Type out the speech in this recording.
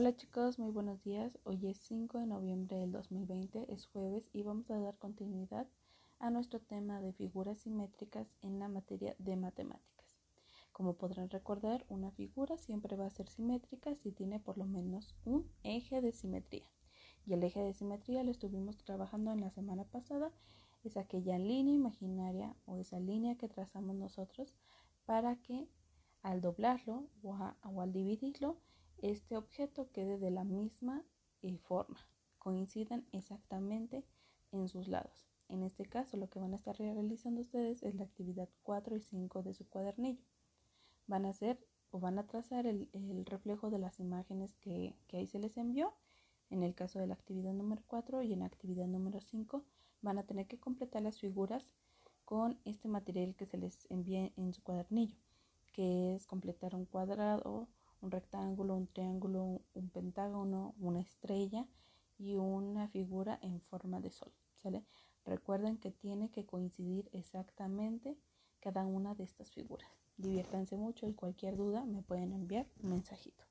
Hola chicos, muy buenos días. Hoy es 5 de noviembre del 2020, es jueves y vamos a dar continuidad a nuestro tema de figuras simétricas en la materia de matemáticas. Como podrán recordar, una figura siempre va a ser simétrica si tiene por lo menos un eje de simetría. Y el eje de simetría lo estuvimos trabajando en la semana pasada, es aquella línea imaginaria o esa línea que trazamos nosotros para que al doblarlo o, al dividirlo, este objeto quede de la misma eh, forma, coincidan exactamente en sus lados. En este caso, lo que van a estar realizando ustedes es la actividad 4 y 5 de su cuadernillo. Van a hacer o van a trazar el, reflejo de las imágenes que, que, ahí se les envió. En el caso de la actividad número 4 y en la actividad número 5 van a tener que completar las figuras con este material que se les envía en su cuadernillo que es completar un cuadrado, un rectángulo, un triángulo, un pentágono, una estrella y una figura en forma de sol. ¿sale? Recuerden que tiene que coincidir exactamente cada una de estas figuras. Diviértanse mucho y cualquier duda me pueden enviar un mensajito.